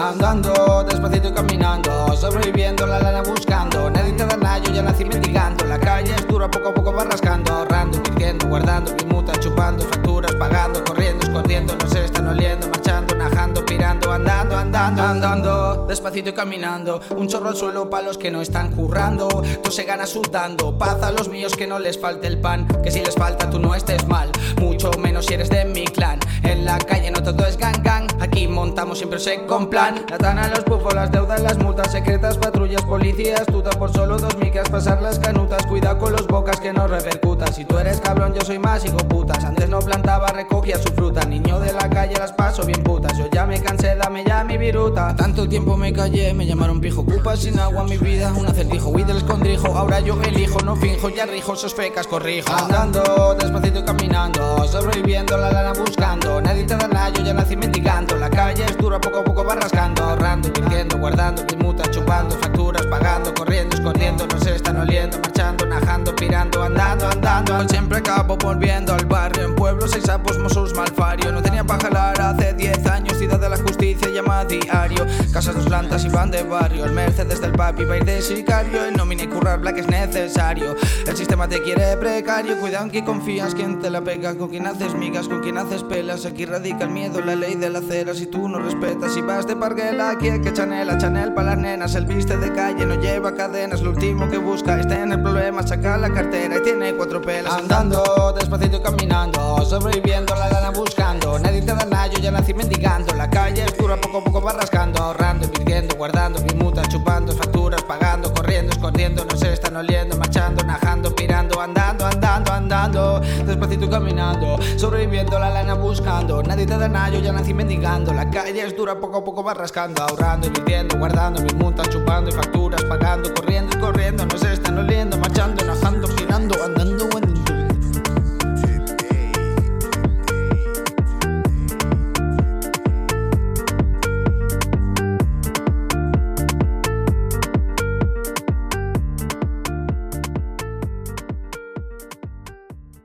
Andando, despacito y caminando, sobreviviendo, la lana buscando. Nadie te da nada, yo ya nací mendigando. La calle es dura, poco a poco va rascando, ahorrando, invirtiendo, guardando, muta, chupando, facturas, pagando, corriendo, escondiendo, no se están oliendo, marchando, najando, pirando, andando, andando, andando, despacito y caminando. Un chorro al suelo para los que no están currando. Tú se gana sudando, paz a los míos que no les falte el pan. Que si les falta, tú no estés mal, mucho menos si eres de mi clan. En la calle montamos siempre sé con plan. La tana, los pufos, las deudas, las multas secretas, patrullas, policías, tuta por solo dos micas, pasar las canutas. Cuidado con los bocas que no repercutas. Si tú eres cabrón, yo soy más hijo putas. Antes no plantaba, recogía su fruta. Niño de la calle las paso bien putas. Yo ya me cansé, dame ya mi viruta. Tanto tiempo me callé, me llamaron pijo. Cupa sin agua mi vida, un acertijo. Huí del escondrijo, ahora yo elijo, no finjo, ya rijo, sos fecas, corrijo. Andando, despacito caminando, sobreviviendo, la lana va rascando, ahorrando, invirtiendo, guardando, mutas, chupando, facturas, pagando, corriendo, escondiendo, no se están oliendo, marchando, najando, pirando, andando, andando. Siempre acabo volviendo al barrio, en pueblo seis sapos, mosos malfario. No tenía para jalar hace 10 años, ciudad de la justicia llama diario. Dos plantas y van de barrio, el Mercedes del papi va a ir de sicario. El nómina y currar black es necesario. El sistema te quiere precario, cuidado en confías, quien te la pega, con quien haces migas, con quien haces pelas. Aquí radica el miedo, la ley de la acera. Si tú no respetas, si vas de parguela, aquí hay que chanela, chanel para las nenas. El viste de calle, no lleva cadenas, lo último que busca es tener problemas, saca la cartera y tiene cuatro pelas. Andando, despacito y caminando, sobreviviendo, la lana buscando. Nadie te da nada, yo ya nací mendigando. La calle es dura, poco a poco va rascando, oliendo, marchando, najando, pirando, andando, andando, andando, despacito caminando, sobreviviendo, la lana buscando. Nadie te da nada, yo ya nací mendigando. La calle es dura, poco a poco va rascando, ahorrando, invirtiendo, guardando, mutas, chupando y facturas, pagando, corriendo y corriendo,